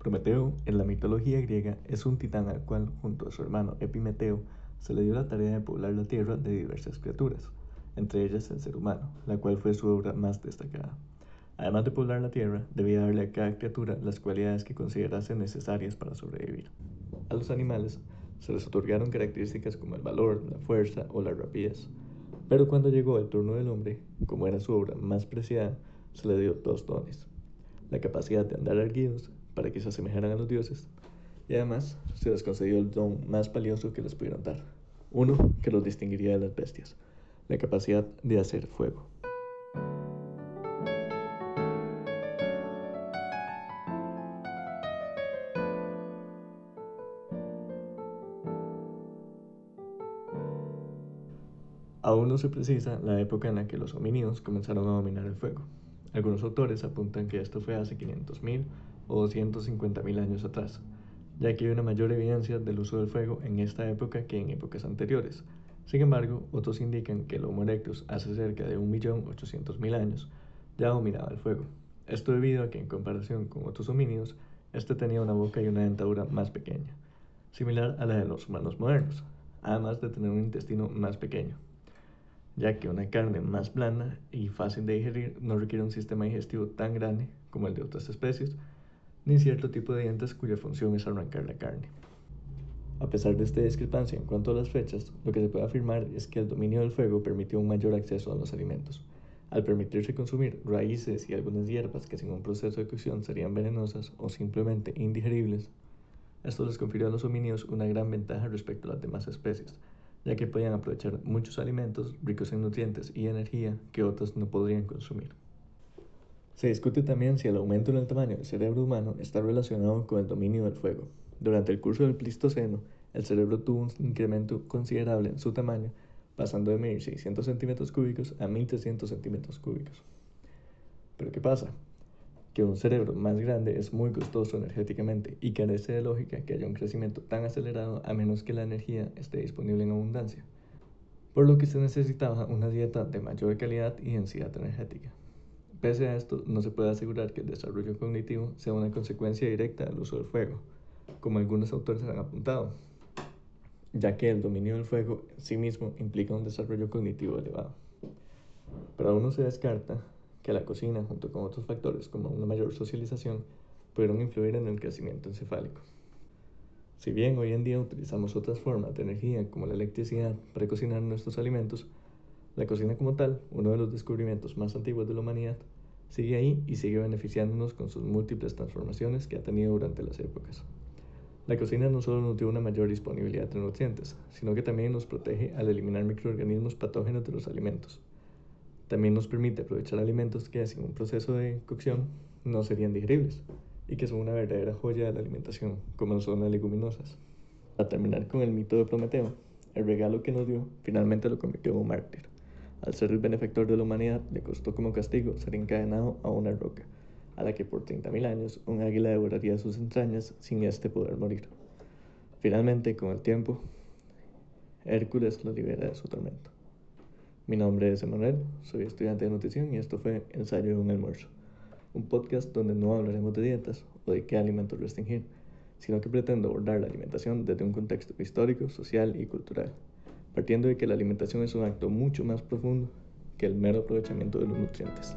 Prometeo, en la mitología griega, es un titán al cual, junto a su hermano Epimeteo, se le dio la tarea de poblar la tierra de diversas criaturas, entre ellas el ser humano, la cual fue su obra más destacada. Además de poblar la tierra, debía darle a cada criatura las cualidades que considerase necesarias para sobrevivir. A los animales se les otorgaron características como el valor, la fuerza o la rapidez. Pero cuando llegó el turno del hombre, como era su obra más preciada, se le dio dos dones. La capacidad de andar erguidos para que se asemejaran a los dioses, y además se les concedió el don más valioso que les pudieron dar, uno que los distinguiría de las bestias, la capacidad de hacer fuego. Aún no se precisa la época en la que los homínidos comenzaron a dominar el fuego. Algunos autores apuntan que esto fue hace 500.000 o 250.000 años atrás, ya que hay una mayor evidencia del uso del fuego en esta época que en épocas anteriores. Sin embargo, otros indican que el Homo erectus hace cerca de 1.800.000 años ya dominaba el fuego. Esto debido a que en comparación con otros homínidos, este tenía una boca y una dentadura más pequeña, similar a la de los humanos modernos, además de tener un intestino más pequeño, ya que una carne más blanda y fácil de digerir no requiere un sistema digestivo tan grande como el de otras especies, ni cierto tipo de dientes cuya función es arrancar la carne. A pesar de esta discrepancia en cuanto a las fechas, lo que se puede afirmar es que el dominio del fuego permitió un mayor acceso a los alimentos. Al permitirse consumir raíces y algunas hierbas que sin un proceso de cocción serían venenosas o simplemente indigeribles, esto les confirió a los homínidos una gran ventaja respecto a las demás especies, ya que podían aprovechar muchos alimentos ricos en nutrientes y energía que otros no podrían consumir. Se discute también si el aumento en el tamaño del cerebro humano está relacionado con el dominio del fuego. Durante el curso del Pleistoceno, el cerebro tuvo un incremento considerable en su tamaño, pasando de medir 600 centímetros cúbicos a 1300 centímetros cúbicos. Pero ¿qué pasa? Que un cerebro más grande es muy costoso energéticamente y carece de lógica que haya un crecimiento tan acelerado a menos que la energía esté disponible en abundancia, por lo que se necesitaba una dieta de mayor calidad y densidad energética. Pese a esto, no se puede asegurar que el desarrollo cognitivo sea una consecuencia directa del uso del fuego, como algunos autores han apuntado, ya que el dominio del fuego en sí mismo implica un desarrollo cognitivo elevado. Pero aún no se descarta que la cocina, junto con otros factores como una mayor socialización, pudieron influir en el crecimiento encefálico. Si bien hoy en día utilizamos otras formas de energía como la electricidad para cocinar nuestros alimentos, la cocina como tal, uno de los descubrimientos más antiguos de la humanidad, sigue ahí y sigue beneficiándonos con sus múltiples transformaciones que ha tenido durante las épocas. La cocina no solo nos dio una mayor disponibilidad de nutrientes, sino que también nos protege al eliminar microorganismos patógenos de los alimentos. También nos permite aprovechar alimentos que sin un proceso de cocción no serían digeribles y que son una verdadera joya de la alimentación, como son las leguminosas. Para terminar con el mito de Prometeo, el regalo que nos dio finalmente lo convirtió en un mártir. Al ser el benefactor de la humanidad, le costó como castigo ser encadenado a una roca, a la que por 30.000 años un águila devoraría sus entrañas sin éste poder morir. Finalmente, con el tiempo, Hércules lo libera de su tormento. Mi nombre es Emanuel, soy estudiante de nutrición y esto fue Ensayo de un almuerzo, un podcast donde no hablaremos de dietas o de qué alimentos restringir, sino que pretendo abordar la alimentación desde un contexto histórico, social y cultural partiendo de que la alimentación es un acto mucho más profundo que el mero aprovechamiento de los nutrientes.